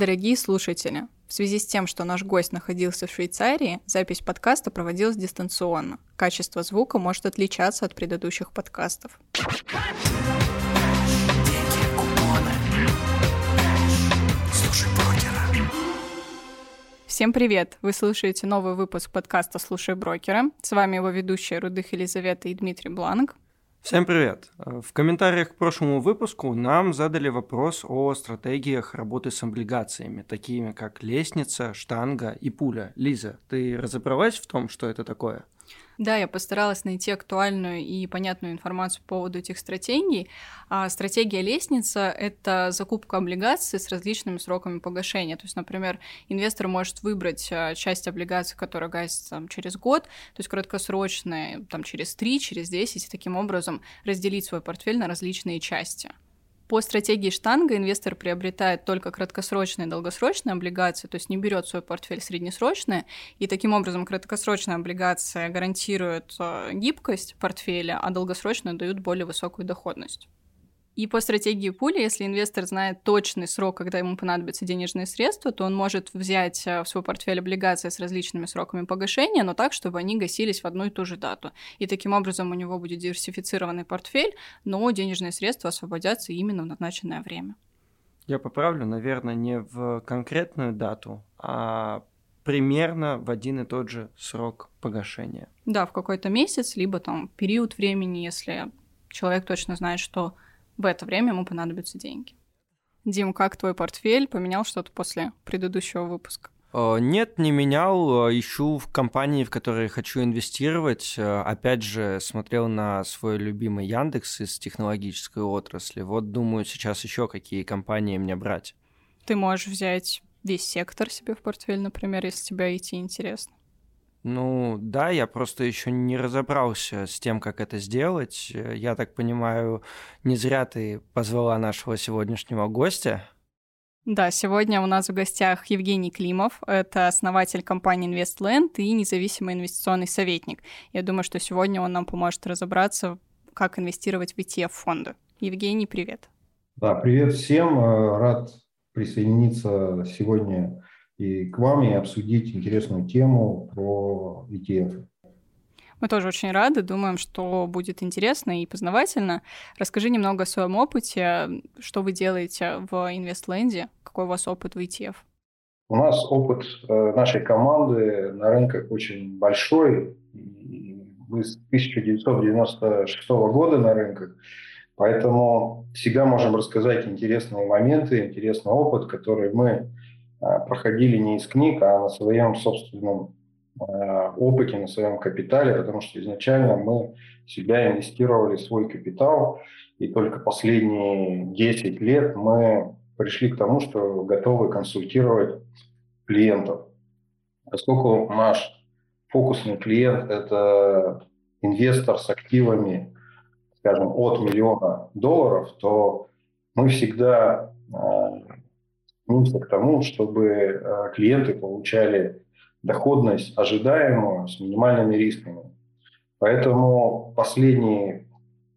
Дорогие слушатели, в связи с тем, что наш гость находился в Швейцарии, запись подкаста проводилась дистанционно. Качество звука может отличаться от предыдущих подкастов. Всем привет! Вы слушаете новый выпуск подкаста «Слушай брокера». С вами его ведущие Рудых Елизавета и Дмитрий Бланк. Всем привет! В комментариях к прошлому выпуску нам задали вопрос о стратегиях работы с облигациями, такими как лестница, штанга и пуля. Лиза, ты разобралась в том, что это такое? Да, я постаралась найти актуальную и понятную информацию по поводу этих стратегий. А стратегия лестница — это закупка облигаций с различными сроками погашения. То есть, например, инвестор может выбрать а, часть облигаций, которая гасится там, через год, то есть краткосрочные там, через 3, через 10, и таким образом разделить свой портфель на различные части. По стратегии штанга инвестор приобретает только краткосрочные и долгосрочные облигации, то есть не берет свой портфель среднесрочные, и таким образом краткосрочная облигация гарантирует э, гибкость портфеля, а долгосрочные дают более высокую доходность. И по стратегии пули, если инвестор знает точный срок, когда ему понадобятся денежные средства, то он может взять э, в свой портфель облигации с различными сроками погашения, но так, чтобы они гасились в одну и ту же дату. И таким образом у него будет диверсифицированный портфель, но денежные средства освободятся именно в назначенное время. Я поправлю, наверное, не в конкретную дату, а примерно в один и тот же срок погашения. Да, в какой-то месяц, либо там период времени, если человек точно знает, что в это время ему понадобятся деньги. Дим, как твой портфель? Поменял что-то после предыдущего выпуска? Э, нет, не менял. Э, ищу в компании, в которые хочу инвестировать. Э, опять же, смотрел на свой любимый Яндекс из технологической отрасли. Вот думаю, сейчас еще какие компании мне брать. Ты можешь взять весь сектор себе в портфель, например, если тебе идти интересно. Ну да, я просто еще не разобрался с тем, как это сделать. Я так понимаю, не зря ты позвала нашего сегодняшнего гостя. Да, сегодня у нас в гостях Евгений Климов. Это основатель компании InvestLand и независимый инвестиционный советник. Я думаю, что сегодня он нам поможет разобраться, как инвестировать в ETF-фонды. Евгений, привет. Да, привет всем. Э, рад присоединиться сегодня и к вам и обсудить интересную тему про ETF. Мы тоже очень рады, думаем, что будет интересно и познавательно. Расскажи немного о своем опыте, что вы делаете в InvestLand, какой у вас опыт в ETF? У нас опыт э, нашей команды на рынках очень большой. Мы с 1996 года на рынках, поэтому всегда можем рассказать интересные моменты, интересный опыт, который мы проходили не из книг, а на своем собственном а, опыте, на своем капитале, потому что изначально мы себя инвестировали в свой капитал, и только последние 10 лет мы пришли к тому, что готовы консультировать клиентов. Поскольку наш фокусный клиент – это инвестор с активами, скажем, от миллиона долларов, то мы всегда а, стремимся к тому, чтобы э, клиенты получали доходность ожидаемую с минимальными рисками. Поэтому последние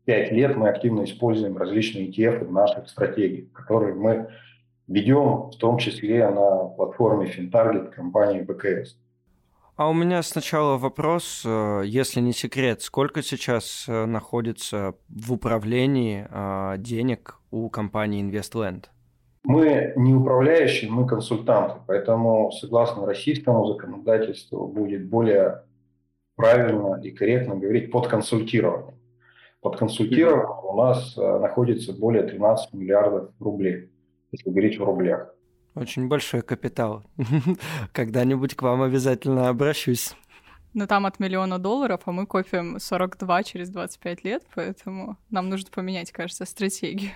пять лет мы активно используем различные ETF в наших стратегиях, которые мы ведем в том числе на платформе FinTarget компании БКС. А у меня сначала вопрос, э, если не секрет, сколько сейчас э, находится в управлении денег у компании InvestLand? Мы не управляющие, мы консультанты, поэтому согласно российскому законодательству будет более правильно и корректно говорить под консультированием. Под консультированием у нас э, находится более 13 миллиардов рублей, если говорить в рублях. Очень большой капитал. Когда-нибудь к вам обязательно обращусь. Но там от миллиона долларов, а мы копим 42 через 25 лет, поэтому нам нужно поменять, кажется, стратегию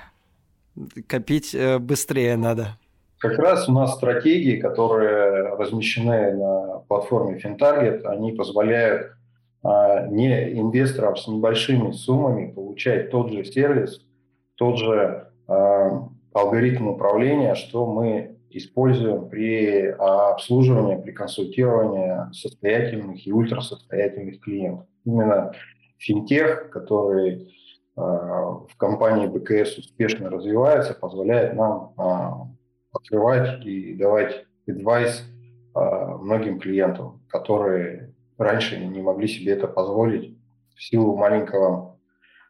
копить э, быстрее надо. Как раз у нас стратегии, которые размещены на платформе FinTarget, они позволяют а, не инвесторам с небольшими суммами получать тот же сервис, тот же а, алгоритм управления, что мы используем при обслуживании, при консультировании состоятельных и ультрасостоятельных клиентов. Именно финтех, который в компании БКС успешно развивается, позволяет нам а, покрывать и давать адвайс многим клиентам, которые раньше не могли себе это позволить в силу маленького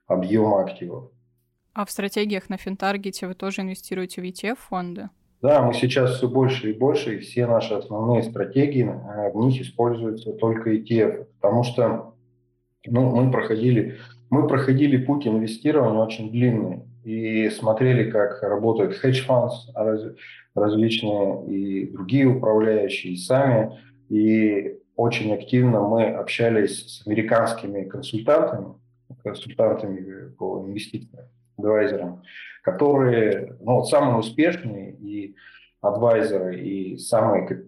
объема активов. А в стратегиях на Финтаргете вы тоже инвестируете в ETF-фонды? Да, мы сейчас все больше и больше, и все наши основные стратегии, э, в них используются только ETF, потому что ну, мы, проходили, мы проходили путь инвестирования очень длинный и смотрели, как работают хедж-фонд различные и другие управляющие, и сами. И очень активно мы общались с американскими консультантами, консультантами по инвестициям, адвайзерам, которые ну, вот самые успешные и адвайзеры, и самые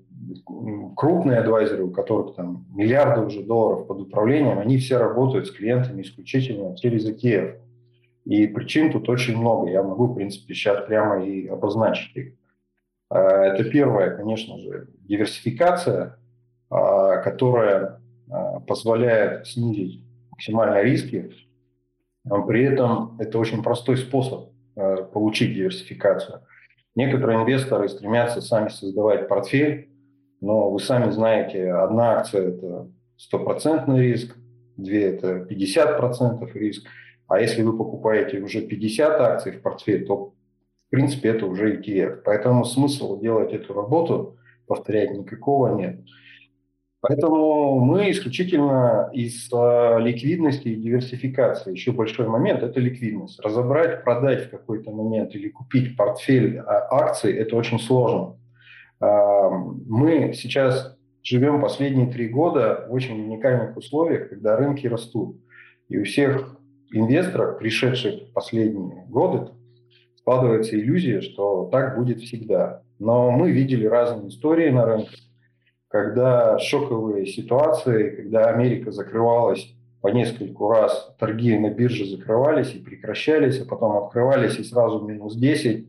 крупные адвайзеры, у которых там миллиарды уже долларов под управлением, они все работают с клиентами исключительно через ETF. И причин тут очень много. Я могу, в принципе, сейчас прямо и обозначить их. А, это первое, конечно же, диверсификация, а, которая а, позволяет снизить максимальные риски. При этом это очень простой способ получить диверсификацию. Некоторые инвесторы стремятся сами создавать портфель, но вы сами знаете, одна акция – это стопроцентный риск, две – это 50% риск. А если вы покупаете уже 50 акций в портфель, то в принципе это уже ETF. Поэтому смысл делать эту работу, повторять никакого нет. Поэтому мы исключительно из э, ликвидности и диверсификации. Еще большой момент – это ликвидность. Разобрать, продать в какой-то момент или купить портфель а, акций – это очень сложно. Мы сейчас живем последние три года в очень уникальных условиях, когда рынки растут. И у всех инвесторов, пришедших в последние годы, складывается иллюзия, что так будет всегда. Но мы видели разные истории на рынке, когда шоковые ситуации, когда Америка закрывалась по нескольку раз, торги на бирже закрывались и прекращались, а потом открывались и сразу минус 10.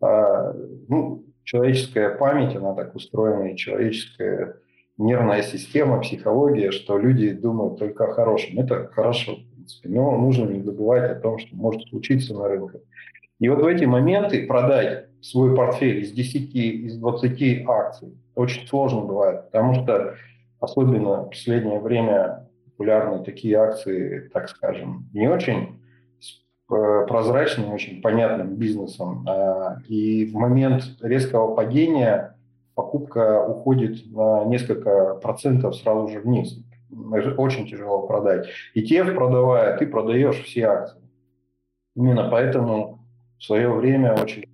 А, ну, человеческая память, она так устроена, и человеческая нервная система, психология, что люди думают только о хорошем. Это хорошо, в принципе, но нужно не забывать о том, что может случиться на рынке. И вот в эти моменты продать свой портфель из 10, из 20 акций очень сложно бывает, потому что особенно в последнее время популярны такие акции, так скажем, не очень э, прозрачным, очень понятным бизнесом. А, и в момент резкого падения покупка уходит на несколько процентов сразу же вниз. очень тяжело продать. И ETF продавая, ты продаешь все акции. Именно поэтому в свое время очень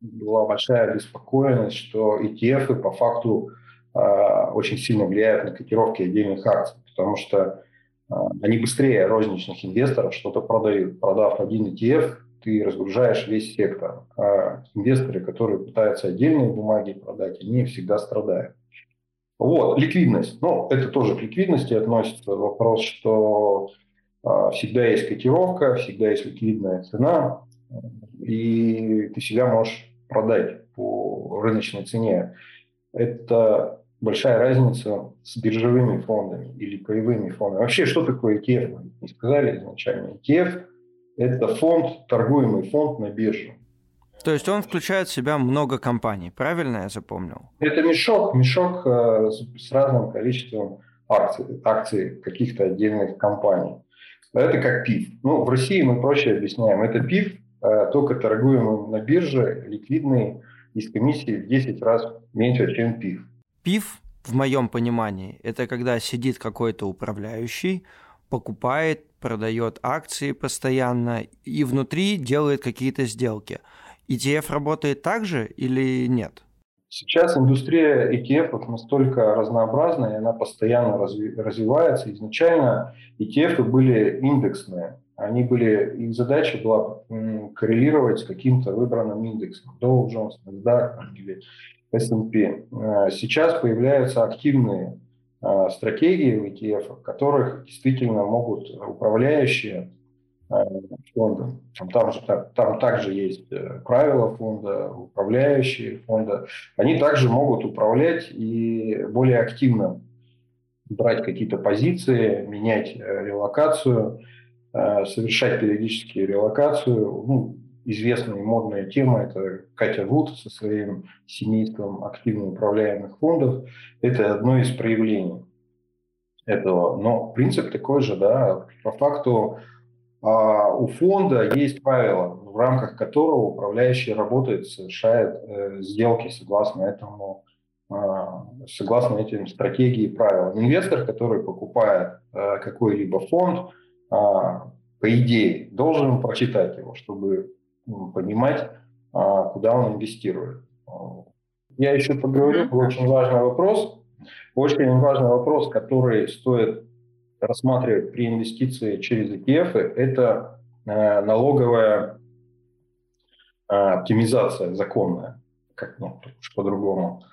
была большая обеспокоенность, что ETF по факту а, очень сильно влияют на котировки отдельных акций, потому что а, они быстрее розничных инвесторов что-то продают. Продав один ETF, ты разгружаешь весь сектор. А инвесторы, которые пытаются отдельные бумаги продать, они всегда страдают. Вот, ликвидность. Ну, это тоже к ликвидности относится. Вопрос, что всегда есть котировка, всегда есть ликвидная цена, и ты всегда можешь продать по рыночной цене. Это большая разница с биржевыми фондами или паевыми фондами. Вообще, что такое ETF? Мы не сказали изначально. ETF – это фонд, торгуемый фонд на бирже. То есть он включает в себя много компаний, правильно я запомнил? Это мешок, мешок э, с разным количеством акций, акций каких-то отдельных компаний. Это как ПИФ. Ну, в России мы проще объясняем. Это ПИФ, только торгуемый на бирже, ликвидный, из комиссии в 10 раз меньше, чем ПИФ. ПИФ, в моем понимании, это когда сидит какой-то управляющий, покупает, продает акции постоянно и внутри делает какие-то сделки. ETF работает так же или нет? Сейчас индустрия ETF настолько разнообразная, и она постоянно разви- развивается. Изначально ETF были индексные. Они были, их задача была коррелировать с каким-то выбранным индексом. Dow Jones, NASDAQ или S&P. А сейчас появляются активные а, стратегии в ETF, в которых действительно могут управляющие Э, фонда. Там, там, там также есть э, правила фонда, управляющие фонда. Они также могут управлять и более активно брать какие-то позиции, менять э, релокацию, совершать периодически релокацию. Ну, известная и модная тема – это Катя Вуд со своим семейством активно управляемых фондов. Это одно из проявлений этого. Но принцип такой же, да, по факту а у фонда есть правила, в рамках которого управляющий работает, совершает э, сделки согласно этому, э, согласно этим стратегии и правилам. Инвестор, который покупает э, какой-либо фонд, э, по идее, должен прочитать его, чтобы ну, понимать, э, куда он инвестирует. Я еще поговорю про очень важный вопрос. Очень важный вопрос, который стоит рассматривать при инвестиции через ETF, это э, налоговая оптимизация законная, как ну, по-другому.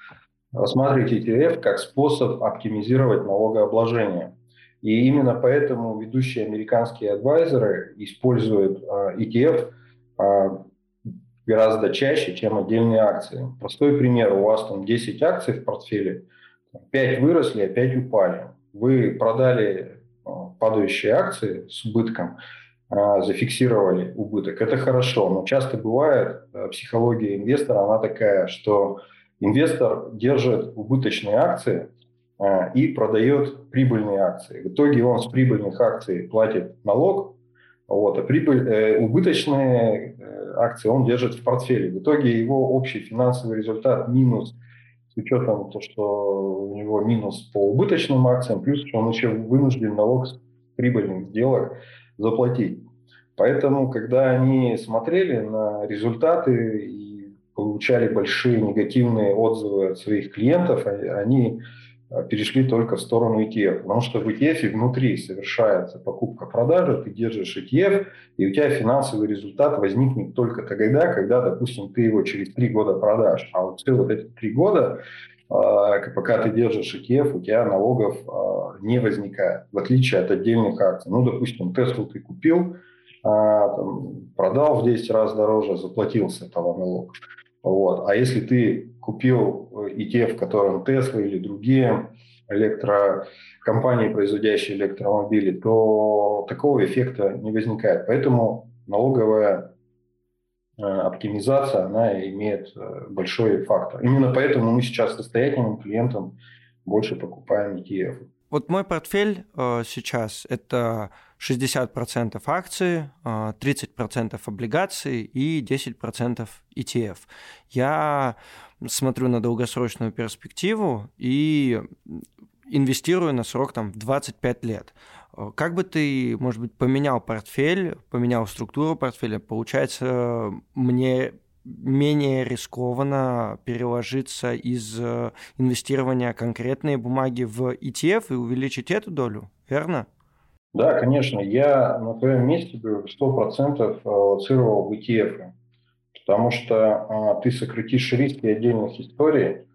Рассматривать ETF как способ оптимизировать налогообложение. И именно поэтому ведущие американские адвайзеры используют э, ETF гораздо чаще, чем отдельные акции. Простой пример. У вас там 10 акций в портфеле, 5 выросли, а 5 упали. Вы продали падающие акции с убытком, а, зафиксировали убыток. Это хорошо, но часто бывает, психология инвестора, она такая, что инвестор держит убыточные акции а, и продает прибыльные акции. В итоге он с прибыльных акций платит налог, вот, а прибыль, э, убыточные э, акции он держит в портфеле. В итоге его общий финансовый результат минус с учетом того, что у него минус по убыточным акциям, плюс он еще вынужден налог с прибыльных сделок заплатить. Поэтому, когда они смотрели на результаты и получали большие негативные отзывы от своих клиентов, они а, перешли только в сторону ETF. Потому что в ETF внутри совершается покупка-продажа, ты держишь ETF, и у тебя финансовый результат возникнет только тогда, когда, допустим, ты его через три года продашь. А вот все вот эти три года а, пока ты держишь ETF, у тебя налогов а, не возникает, в отличие от отдельных акций. Ну, допустим, Теслу ты купил, а, продал в 10 раз дороже, заплатил с этого налог. Вот. А если ты купил ETF, в котором Tesla или другие электрокомпании, производящие электромобили, то такого эффекта не возникает. Поэтому налоговая Э, оптимизация, она имеет э, большой фактор. Именно поэтому мы сейчас состоятельным клиентам больше покупаем ETF. Вот мой портфель э, сейчас это 60% акций, э, 30% облигаций и 10% ETF. Я смотрю на долгосрочную перспективу и инвестирую на срок там, в 25 лет. Э, как бы ты, может быть, поменял портфель, поменял структуру портфеля, получается, мне менее рискованно переложиться из э, инвестирования конкретные бумаги в ETF и увеличить эту долю, верно? Да, конечно. Я на твоем месте бы 100% аллоцировал в ETF, потому что а, ты сократишь риски отдельных историй,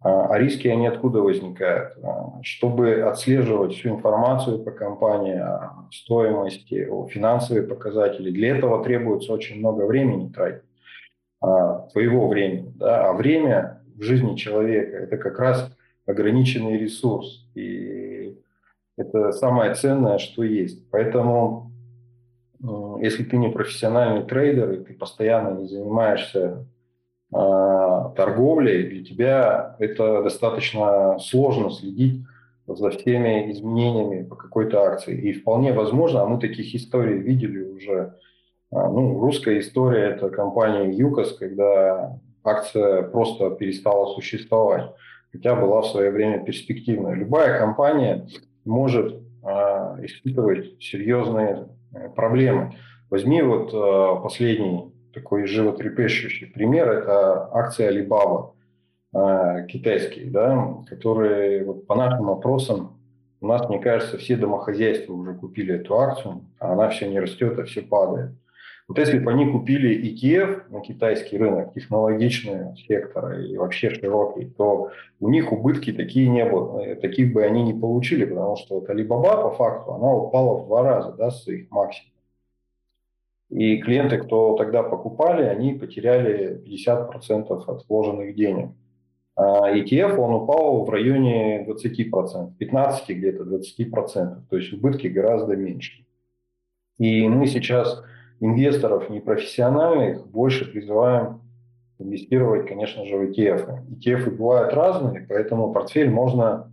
а, риски, они откуда возникают? Чтобы отслеживать всю информацию по компании, о стоимости, финансовые показатели, для этого требуется очень много времени тратить, а, твоего времени. Да? А время в жизни человека – это как раз ограниченный ресурс. И это самое ценное, что есть. Поэтому, если ты не профессиональный трейдер, и ты постоянно не занимаешься а, торговлей, для тебя это достаточно сложно следить за всеми изменениями по какой-то акции. И вполне возможно, а мы таких историй видели уже, а, ну, русская история – это компания ЮКОС, когда акция просто перестала существовать, хотя была в свое время перспективная. Любая компания может э, испытывать серьезные э, проблемы. Возьми вот э, последний такой животрепещущий пример – это акции Alibaba э, китайские, да, которые вот по нашим опросам у нас, мне кажется, все домохозяйства уже купили эту акцию, а она все не растет, а все падает. Вот если бы они купили ETF на китайский рынок, технологичный сектор и вообще широкий, то у них убытки такие не было, э, таких бы они не получили, потому что вот Alibaba по факту, она упала в два раза да, с своих максимумов. И клиенты, кто тогда покупали, они потеряли 50% от вложенных денег. А ETF, он упал в районе 20%, 15 где-то 20%, то есть убытки гораздо меньше. И мы сейчас инвесторов непрофессиональных больше призываем инвестировать, конечно же, в ETF. ETF бывают разные, поэтому портфель можно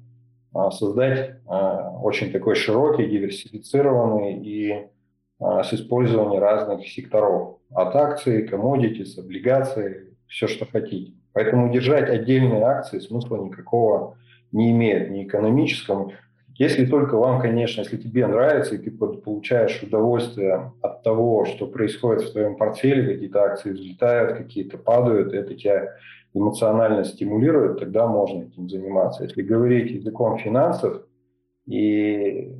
а, создать а, очень такой широкий, диверсифицированный и а, с использованием разных секторов. От акций, commodities, облигаций, все, что хотите. Поэтому держать отдельные акции смысла никакого не имеет, ни экономического. Если только вам, конечно, если тебе нравится, и ты получаешь удовольствие от того, что происходит в твоем портфеле, какие-то акции взлетают, какие-то падают, это тебя эмоционально стимулирует, тогда можно этим заниматься. Если говорить языком финансов и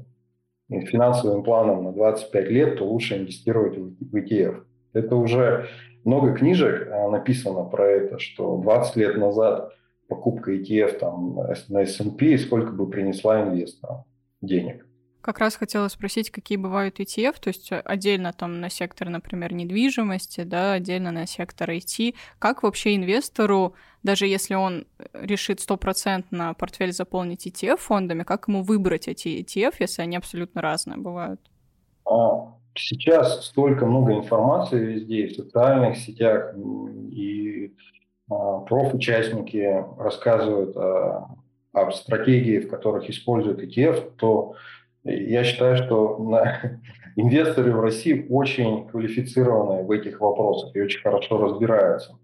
финансовым планом на 25 лет, то лучше инвестировать в ETF. Это уже много книжек э, написано про это, что 20 лет назад покупка ETF там, на S&P, сколько бы принесла инвесторам денег. Как раз хотела спросить, какие бывают ETF, то есть отдельно там на сектор, например, недвижимости, да, отдельно на сектор IT. Как вообще инвестору, даже если он решит стопроцентно портфель заполнить ETF-фондами, как ему выбрать эти ETF, если они абсолютно разные бывают? А, сейчас столько много информации везде, в социальных сетях, и профучастники рассказывают о, об стратегии, в которых используют ETF, то я считаю, что инвесторы в России очень квалифицированные в этих вопросах и очень хорошо разбираются.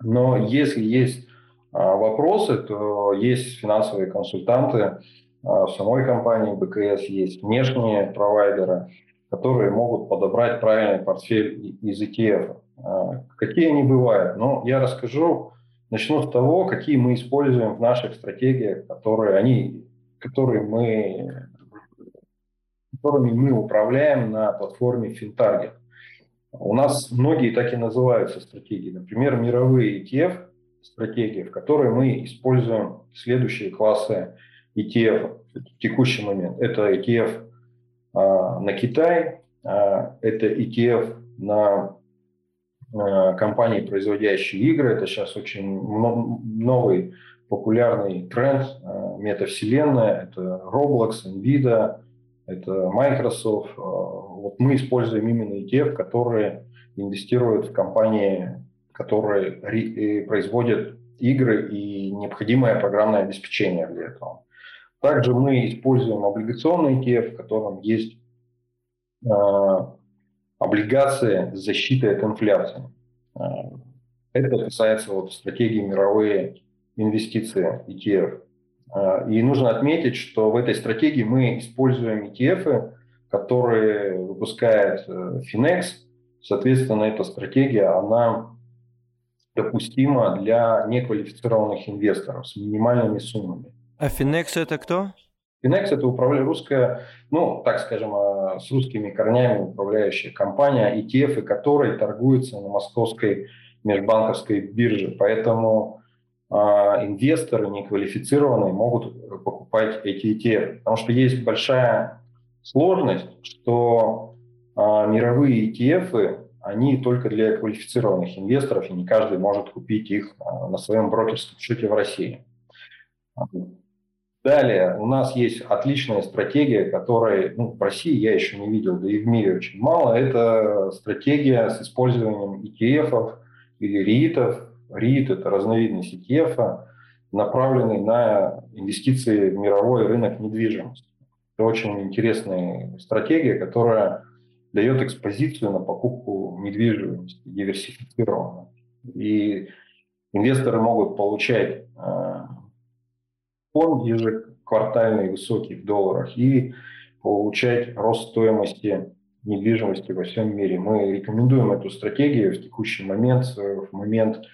Но если есть а, вопросы, то есть финансовые консультанты а, в самой компании БКС, есть внешние провайдеры, которые могут подобрать правильный портфель из ETF. А, какие они бывают? Ну, я расскажу, начну с того, какие мы используем в наших стратегиях, которые, они, которые мы, которыми мы управляем на платформе FinTarget. У нас многие так и называются стратегии. Например, мировые ETF стратегии, в которой мы используем следующие классы ETF в текущий момент. Это ETF а, на Китай, а, это ETF на компании, производящие игры. Это сейчас очень новый популярный тренд э, метавселенная. Это Roblox, Nvidia, это Microsoft. Э, вот мы используем именно ETF, которые инвестируют в компании, которые производят игры и необходимое программное обеспечение для этого. Также мы используем облигационный ETF, в котором есть облигации с защитой от инфляции. А, это касается вот стратегии мировые инвестиции ETF. А, и нужно отметить, что в этой стратегии мы используем ETF, которые выпускает э, Finex. Соответственно, эта стратегия, она допустима для неквалифицированных инвесторов с минимальными суммами. А Finex это кто? Finex – это управляющая русская, ну, так скажем, а, с русскими корнями управляющая компания, ETF, которой торгуются на московской межбанковской бирже. Поэтому э, инвесторы неквалифицированные могут покупать эти ETF. Потому что есть большая сложность, что э, мировые ETF, они только для квалифицированных инвесторов, и не каждый может купить их на своем брокерском счете в России. Далее у нас есть отличная стратегия, которой ну, в России я еще не видел, да и в мире очень мало. Это стратегия с использованием ETF или РИИТов. РИИТ – это разновидность ETF, направленный на инвестиции в мировой рынок недвижимости. Это очень интересная стратегия, которая дает экспозицию на покупку недвижимости диверсифицированно. И инвесторы могут получать э, фонд ежеквартальный высокий в долларах и получать рост стоимости недвижимости во всем мире. Мы рекомендуем эту стратегию в текущий момент, в момент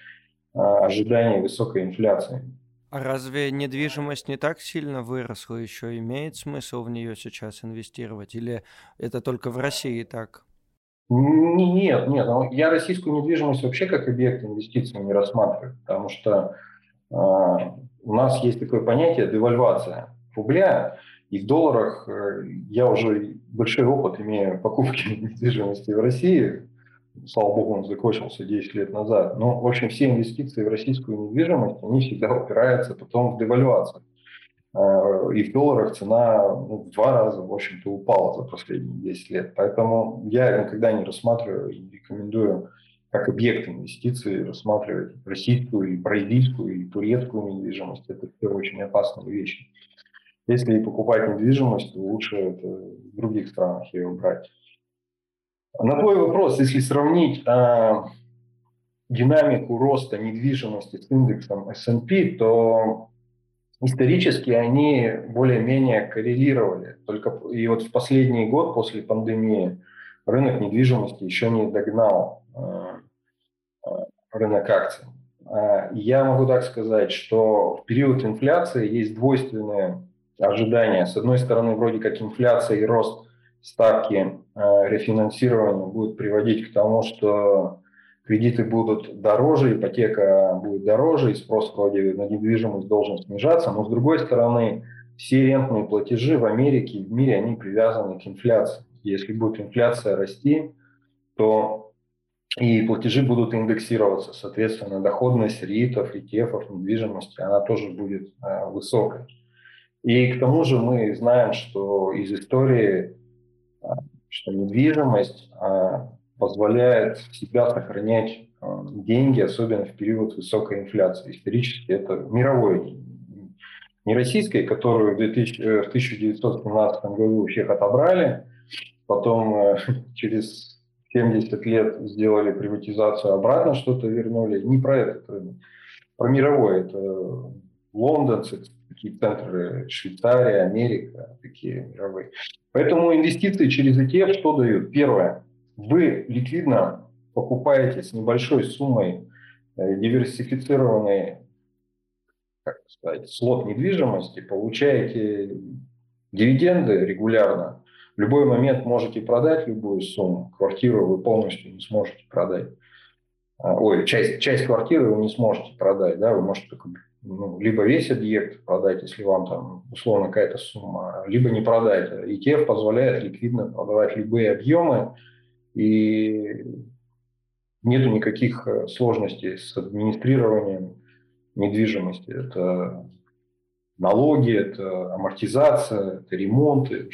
а, ожидания высокой инфляции. А разве недвижимость не так сильно выросла еще? Имеет смысл в нее сейчас инвестировать? Или это только в России так? Нет, нет. Я российскую недвижимость вообще как объект инвестиций не рассматриваю, потому что у нас есть такое понятие девальвация рубля, и в долларах э, я уже большой опыт имею покупки недвижимости в России. Слава богу, он закончился 10 лет назад. Но, в общем, все инвестиции в российскую недвижимость, они всегда упираются потом в девальвацию. Э, и в долларах цена ну, в два раза, в общем-то, упала за последние 10 лет. Поэтому я никогда не рассматриваю и рекомендую как объект инвестиций рассматривать российскую, и бразильскую, и турецкую недвижимость. Это все очень опасные вещи. Если покупать недвижимость, то лучше это в других странах ее брать. На твой вопрос, если сравнить а, динамику роста недвижимости с индексом S&P, то исторически они более-менее коррелировали. Только и вот в последний год после пандемии рынок недвижимости еще не догнал э, рынок акций. А я могу так сказать, что в период инфляции есть двойственные ожидания. С одной стороны, вроде как инфляция и рост ставки э, рефинансирования будет приводить к тому, что кредиты будут дороже, ипотека будет дороже, и спрос вроде на недвижимость должен снижаться, но с другой стороны, все рентные платежи в Америке и в мире, они привязаны к инфляции. Если будет инфляция расти, то и платежи будут индексироваться. Соответственно, доходность РИТов, ETF, недвижимости, она тоже будет э, высокой. И к тому же мы знаем, что из истории, э, что недвижимость э, позволяет всегда сохранять э, деньги, особенно в период высокой инфляции. Исторически это мировое, не российское, которую в, 2000, э, в 1917 году у всех отобрали, потом через 70 лет сделали приватизацию, обратно что-то вернули. Не про этот рынок, про мировой. Это Лондон, такие центры Швейцария, Америка, такие мировые. Поэтому инвестиции через ETF что дают? Первое – вы ликвидно покупаете с небольшой суммой э, диверсифицированный как сказать, слот недвижимости, получаете дивиденды регулярно. В любой момент можете продать любую сумму. Квартиру вы полностью не сможете продать. А, ой, часть, часть квартиры вы не сможете продать. Да? Вы можете только ну, либо весь объект продать, если вам там условно какая-то сумма, либо не продать. ETF позволяет ликвидно продавать любые объемы, и нету никаких э, сложностей с администрированием недвижимости. Это налоги, это амортизация, это ремонты.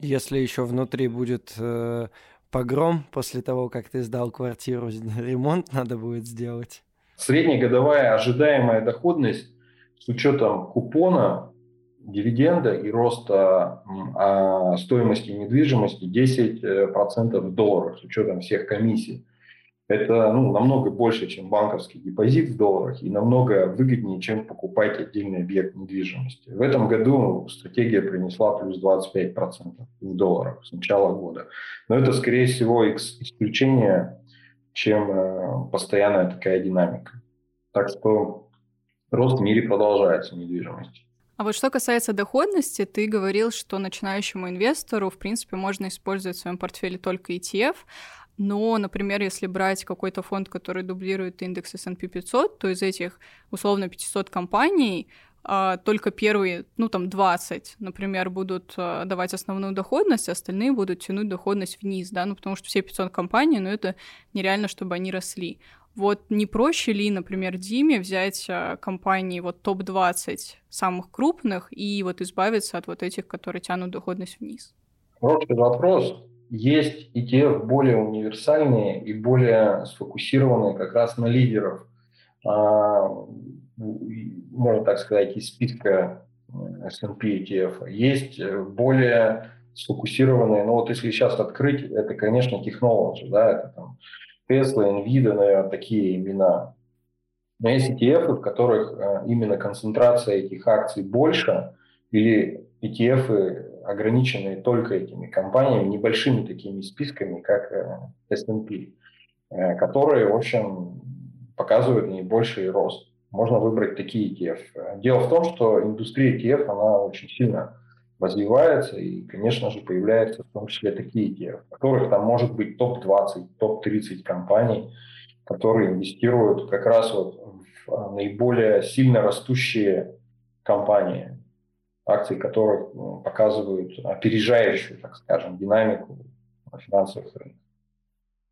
Если еще внутри будет э, погром после того, как ты сдал квартиру, ремонт надо будет сделать. Среднегодовая ожидаемая доходность с учетом купона дивиденда и роста а, стоимости недвижимости 10% в долларах с учетом всех комиссий. Это ну, намного больше, чем банковский депозит в долларах и намного выгоднее, чем покупать отдельный объект недвижимости. В этом году стратегия принесла плюс 25% в долларах с начала года. Но это, скорее всего, исключение, чем э, постоянная такая динамика. Так что рост в мире продолжается недвижимости. А вот что касается доходности, ты говорил, что начинающему инвестору, в принципе, можно использовать в своем портфеле только ETF, но, например, если брать какой-то фонд, который дублирует индекс S&P 500, то из этих условно 500 компаний а, только первые, ну там 20, например, будут а, давать основную доходность, а остальные будут тянуть доходность вниз, да, ну потому что все 500 компаний, ну это нереально, чтобы они росли. Вот не проще ли, например, Диме взять а, компании вот топ-20 самых крупных и вот избавиться от вот этих, которые тянут доходность вниз? Хороший вопрос. Есть ETF более универсальные и более сфокусированные как раз на лидеров. А, можно так сказать, из списка S&P ETF. Есть э, более сфокусированные, ну вот если сейчас открыть, это, конечно, технологии, да, это там Tesla, Nvidia, наверное, такие имена. Но есть ETF, в которых э, именно концентрация этих акций больше, или ETF ограниченные только этими компаниями, небольшими такими списками, как э, S&P, э, которые, в общем, показывают наибольший рост. Можно выбрать такие ETF. Дело в том, что индустрия ETF, она очень сильно развивается, и, конечно же, появляются в том числе такие идеи, в которых там может быть топ-20, топ-30 компаний, которые инвестируют как раз вот в а, наиболее сильно растущие компании, акции которых ну, показывают опережающую, так скажем, динамику финансовых рынков.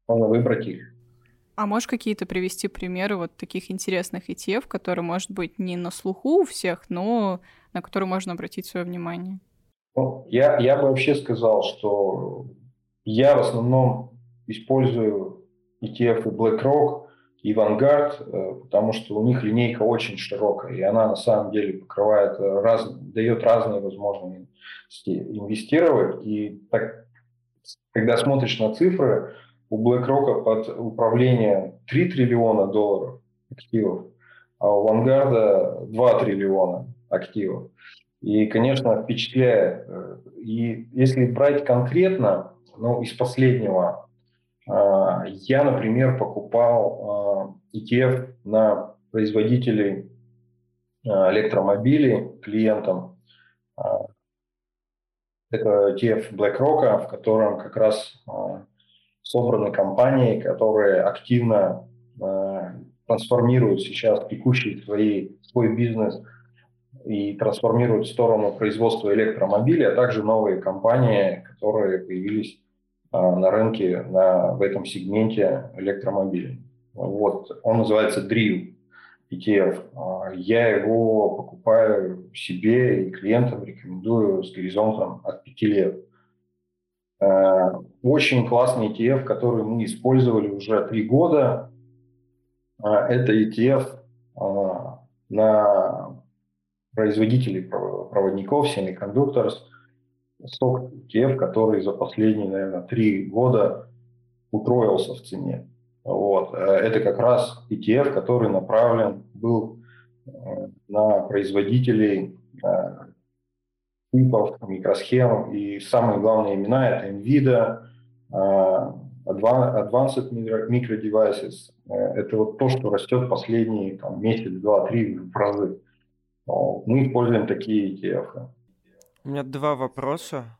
Можно выбрать их. А можешь какие-то привести примеры вот таких интересных ETF, которые, может быть, не на слуху у всех, но на который можно обратить свое внимание? Ну, я, я бы вообще сказал, что я в основном использую ETF и BlackRock и Vanguard, э, потому что у них линейка очень широкая, и она на самом деле покрывает э, раз, дает разные возможности инвестировать. И так, когда смотришь на цифры, у BlackRock под управление 3 триллиона долларов активов, а у Vanguard 2 триллиона активов. И, конечно, впечатляет. И если брать конкретно, ну, из последнего, я, например, покупал а, ETF на производителей а, электромобилей клиентам. Это ETF BlackRock, в котором как раз собраны компании, которые активно трансформируют сейчас текущий свои, свой бизнес и трансформируют в сторону производства электромобилей, а также новые компании, которые появились а, на рынке на, в этом сегменте электромобилей. Вот, он называется DRIV ETF. А, я его покупаю себе и клиентам рекомендую с горизонтом от 5 лет. А, очень классный ETF, который мы использовали уже три года. Это ETF на производителей проводников, semiconductors, сток ETF, который за последние, наверное, три года утроился в цене. Вот. Э, это как раз ETF, который направлен был э, на производителей э, чипов, микросхем. И самые главные имена – это NVIDIA, Advanced Micro Devices. Это вот то, что растет последние там, месяц, два, три в разы. Мы используем такие ETF. У меня два вопроса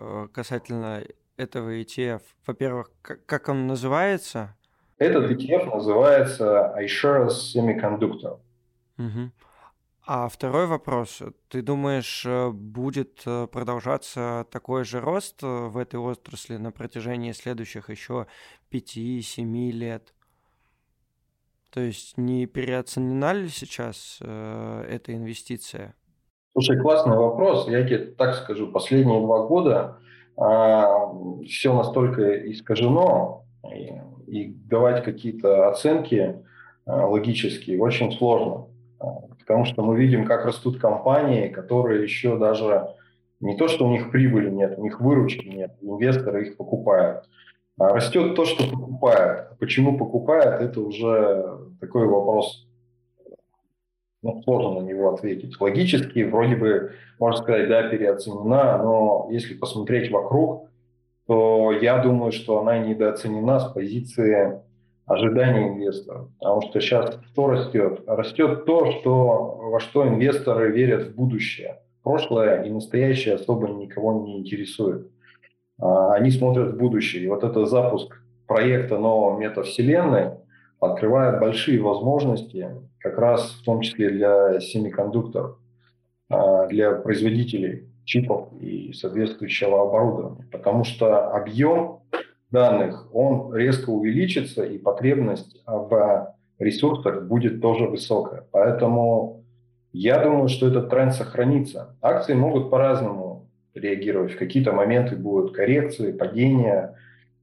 э, касательно этого ETF. Во-первых, как он называется? Этот ETF называется iShares Semiconductor. Угу. А второй вопрос. Ты думаешь, э, будет э, продолжаться такой же рост в этой отрасли на протяжении следующих еще 5-7 лет? То есть не переоценена ли сейчас э, эта инвестиция? Слушай, классный вопрос. Я тебе так скажу, последние два года а, все настолько искажено, и, и давать какие-то оценки а, логические очень сложно. А, потому что мы видим, как растут компании, которые еще даже не то, что у них прибыли нет, у них выручки нет, инвесторы их покупают. А растет то, что покупают. Почему покупают, это уже такой вопрос ну, сложно на него ответить. Логически, вроде бы, можно сказать, да, переоценена, но если посмотреть вокруг, то я думаю, что она недооценена с позиции ожидания инвесторов. Потому что сейчас что растет? Растет то, что, во что инвесторы верят в будущее. Прошлое и настоящее особо никого не интересует. А, они смотрят в будущее. И вот это запуск проекта нового метавселенной открывает большие возможности как раз в том числе для семикондукторов, а, для производителей чипов и соответствующего оборудования, потому что объем данных, он резко увеличится, и потребность в ресурсах будет тоже высокая. Поэтому я думаю, что этот тренд сохранится. Акции могут по-разному реагировать. В какие-то моменты будут коррекции, падения,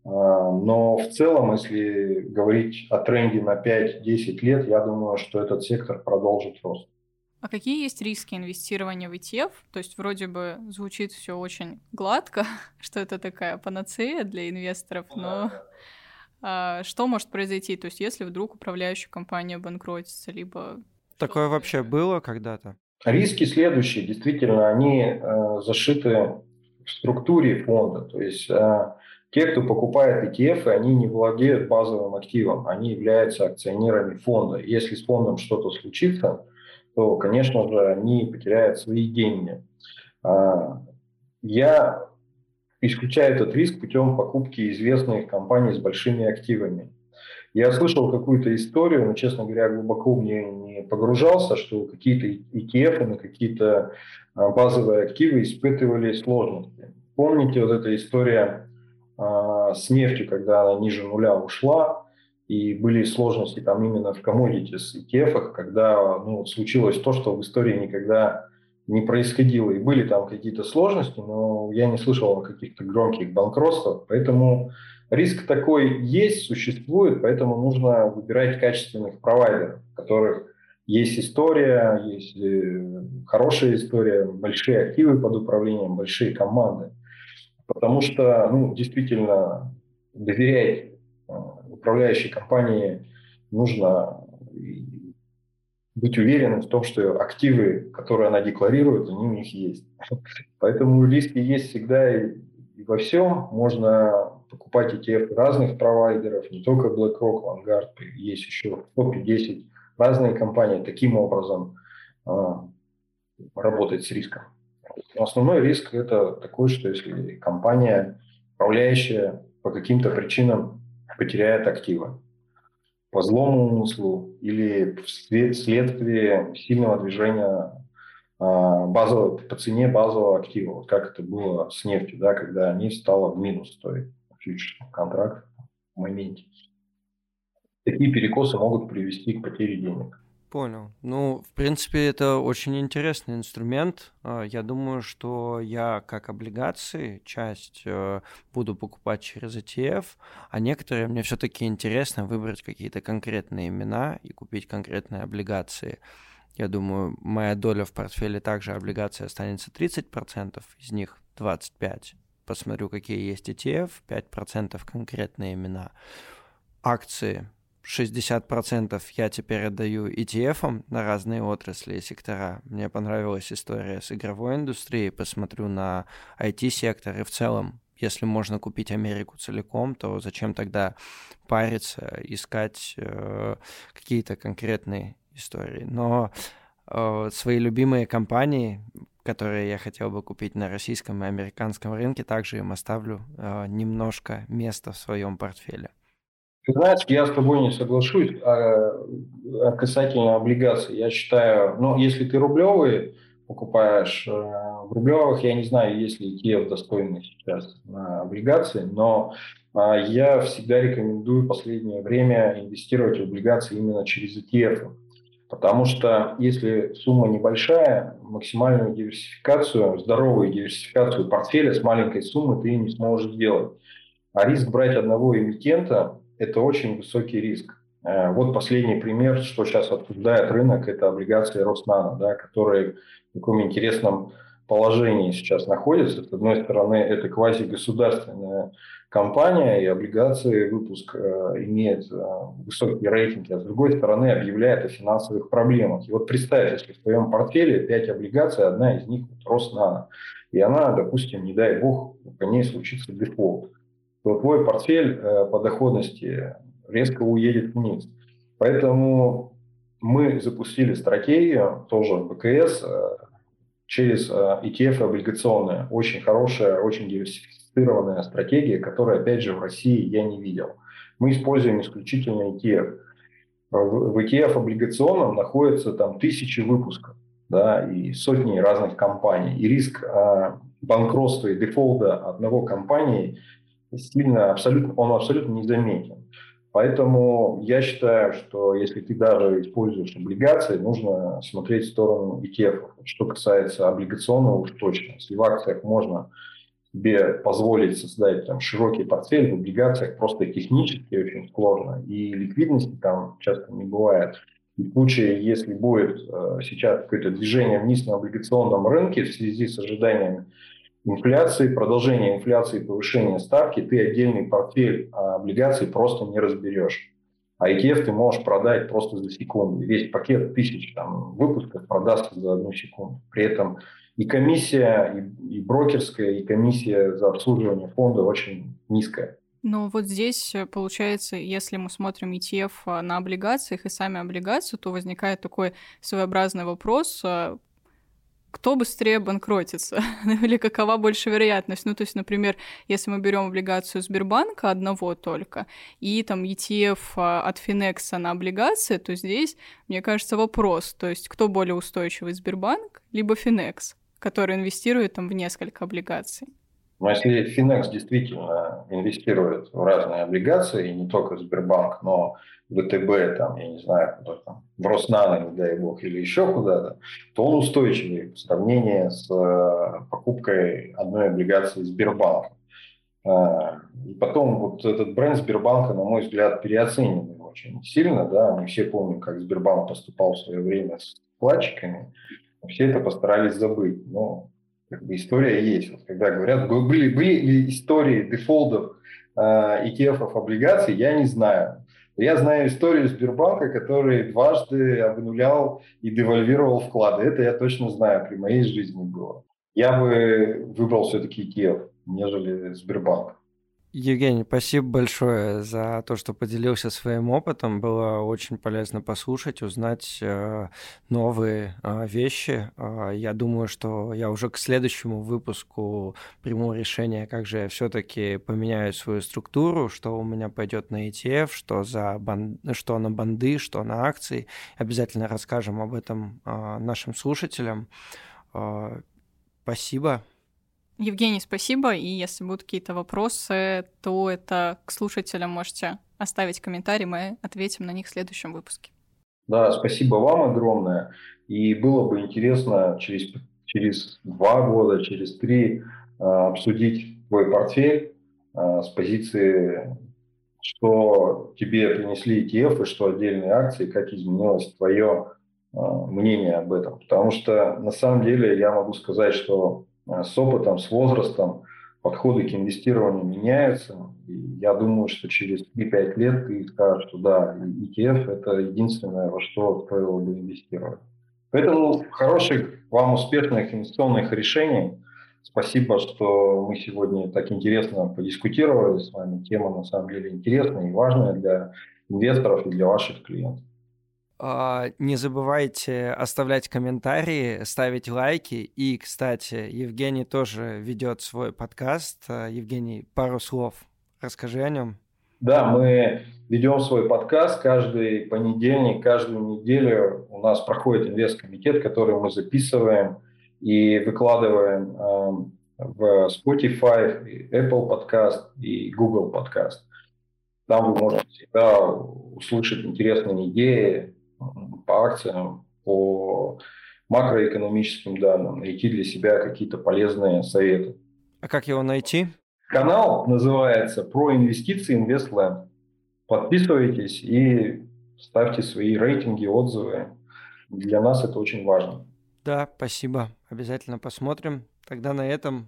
но в целом, если говорить о тренде на 5-10 лет, я думаю, что этот сектор продолжит рост. А какие есть риски инвестирования в ETF? То есть вроде бы звучит все очень гладко, что это такая панацея для инвесторов, но а, что может произойти? То есть если вдруг управляющая компания банкротится, либо... Такое вообще было когда-то? Риски следующие. Действительно, они э, зашиты в структуре фонда. То есть э, те, кто покупает ETF, они не владеют базовым активом, они являются акционерами фонда. Если с фондом что-то случится, то, конечно же, они потеряют свои деньги. А, я исключаю этот риск путем покупки известных компаний с большими активами. Я слышал какую-то историю, но, честно говоря, глубоко мне не погружался, что какие-то ETF на какие-то а, базовые активы испытывали сложности. Помните вот эта история с нефтью, когда она ниже нуля ушла, и были сложности там именно в commodities ETF, когда ну, случилось то, что в истории никогда не происходило. И были там какие-то сложности, но я не слышал о каких-то громких банкротствах. Поэтому риск такой есть, существует, поэтому нужно выбирать качественных провайдеров, у которых есть история, есть э, хорошая история, большие активы под управлением, большие команды. Потому что, ну, действительно, доверять э, управляющей компании нужно быть уверенным в том, что активы, которые она декларирует, они у них есть. Поэтому риски есть всегда и, во всем. Можно покупать ETF разных провайдеров, не только BlackRock, Vanguard, есть еще 150 разные компании таким образом э, работать с риском. Но основной риск это такой, что если компания управляющая по каким-то причинам потеряет активы, по злому умыслу или вследствие сильного движения а, базового, по цене базового актива, вот как это было с нефтью, да, когда нефть стала в минус стоить, фьючерсный контракт в моменте. Такие перекосы могут привести к потере денег. Понял. Ну, в принципе, это очень интересный инструмент. А, я думаю, что я как облигации часть э, буду покупать через ETF, а некоторые мне все-таки интересно выбрать какие-то конкретные имена и купить конкретные облигации. Я думаю, моя доля в портфеле также облигации останется 30%, из них 25%. Посмотрю, какие есть ETF, 5% конкретные имена. Акции 60% я теперь отдаю ETF на разные отрасли и сектора. Мне понравилась история с игровой индустрией. Посмотрю на IT-сектор и в целом если можно купить Америку целиком, то зачем тогда париться, искать э, какие-то конкретные истории. Но э, свои любимые компании, которые я хотел бы купить на российском и американском рынке, также им оставлю э, немножко места в своем портфеле. Ты знаешь, я с тобой не соглашусь а, а касательно облигаций. Я считаю, ну, если ты рублевые покупаешь, э, в рублевых я не знаю, есть ли ETF достойный сейчас на облигации, но а, я всегда рекомендую в последнее время инвестировать в облигации именно через ETF. Потому что если сумма небольшая, максимальную диверсификацию, здоровую диверсификацию портфеля с маленькой суммы ты не сможешь сделать. А риск брать одного эмитента это очень высокий риск. Э, вот последний пример, что сейчас обсуждает рынок, это облигации Роснана, да, которые в таком интересном положении сейчас находятся. С одной стороны, это квазигосударственная компания, и облигации выпуск э, имеет э, высокие рейтинги, а с другой стороны объявляет о финансовых проблемах. И вот представь, если в твоем портфеле 5 облигаций, одна из них вот Роснана, и она, допустим, не дай бог, по ней случится дефолт то твой портфель э, по доходности резко уедет вниз. Поэтому мы запустили стратегию, тоже БКС, э, через э, ETF облигационная. Очень хорошая, очень диверсифицированная стратегия, которую, опять же, в России я не видел. Мы используем исключительно ETF. В ETF облигационном находится там тысячи выпусков да, и сотни разных компаний. И риск банкротства и дефолта одного компании сильно, абсолютно, он абсолютно незаметен. Поэтому я считаю, что если ты даже используешь облигации, нужно смотреть в сторону ETF. Что касается облигационного уж точно. Если в акциях можно себе позволить создать там, широкий портфель, в облигациях просто технически очень сложно. И ликвидности там часто не бывает. И в случае, если будет э, сейчас какое-то движение вниз на облигационном рынке в связи с ожиданиями инфляции, продолжение инфляции, повышение ставки, ты отдельный портфель а, облигаций просто не разберешь. А ETF ты можешь продать просто за секунду. Весь пакет тысяч там, выпусков продастся за одну секунду. При этом и комиссия, и, и брокерская, и комиссия за обслуживание фонда очень низкая. Ну вот здесь, э, получается, если мы смотрим ETF а, на облигациях и сами облигации, то возникает такой своеобразный вопрос, а, кто быстрее банкротится или какова больше вероятность. Ну, то есть, например, если мы берем облигацию Сбербанка одного только и там ETF а, от Финекса на облигации, то здесь, мне кажется, вопрос, то есть кто более устойчивый, Сбербанк либо Финекс, который инвестирует там в несколько облигаций. Но если Финекс действительно инвестирует в разные облигации, и не только Сбербанк, но ВТБ, там, я не знаю, куда там, в Роснано, не дай бог, или еще куда-то, то он устойчивый в сравнении с э, покупкой одной облигации Сбербанка. Э, и потом вот этот бренд Сбербанка, на мой взгляд, переоценен очень сильно. Да? Мы все помним, как Сбербанк поступал в свое время с вкладчиками. Все это постарались забыть. Но как бы история есть. Вот когда говорят, были, были истории дефолтов э, ETF облигаций, я не знаю. Я знаю историю Сбербанка, который дважды обнулял и девальвировал вклады. Это я точно знаю, при моей жизни было. Я бы выбрал все-таки ETF, нежели Сбербанк. Евгений, спасибо большое за то, что поделился своим опытом. Было очень полезно послушать, узнать э, новые э, вещи. Э, я думаю, что я уже к следующему выпуску приму решение, как же я все-таки поменяю свою структуру, что у меня пойдет на ETF, что, за бан... что на банды, что на акции. Обязательно расскажем об этом нашим слушателям. Спасибо. Евгений, спасибо. И если будут какие-то вопросы, то это к слушателям можете оставить комментарий, мы ответим на них в следующем выпуске. Да, спасибо вам огромное. И было бы интересно через, через два года, через три э, обсудить твой портфель э, с позиции, что тебе принесли ETF и что отдельные акции, как изменилось твое э, мнение об этом. Потому что на самом деле я могу сказать, что с опытом, с возрастом подходы к инвестированию меняются. И я думаю, что через 3-5 лет ты скажешь, что да, ETF – это единственное, во что стоило бы инвестировать. Поэтому хороших вам успешных инвестиционных решений. Спасибо, что мы сегодня так интересно подискутировали с вами. Тема на самом деле интересная и важная для инвесторов и для ваших клиентов. А, не забывайте оставлять комментарии, ставить лайки. И, кстати, Евгений тоже ведет свой подкаст. А, Евгений, пару слов. Расскажи о нем. Да, мы ведем свой подкаст каждый понедельник, каждую неделю у нас проходит инвест-комитет, который мы записываем и выкладываем э, в Spotify, Apple подкаст и Google подкаст. Там вы можете всегда услышать интересные идеи, по акциям, по макроэкономическим данным, найти для себя какие-то полезные советы. А как его найти? Канал называется «Про инвестиции Инвестленд». Подписывайтесь и ставьте свои рейтинги, отзывы. Для нас это очень важно. Да, спасибо. Обязательно посмотрим. Тогда на этом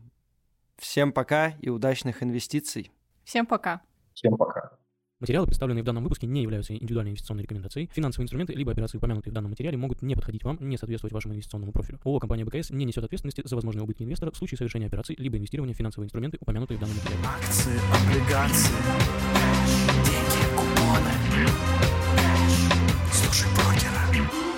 всем пока и удачных инвестиций. Всем пока. Всем пока. Материалы, представленные в данном выпуске, не являются индивидуальной инвестиционной рекомендацией. Финансовые инструменты либо операции, упомянутые в данном материале, могут не подходить вам, не соответствовать вашему инвестиционному профилю. ООО «Компания БКС» не несет ответственности за возможные убытки инвестора в случае совершения операций либо инвестирования в финансовые инструменты, упомянутые в данном материале. Акции, облигации, деньги, купоны. Слушай брокера.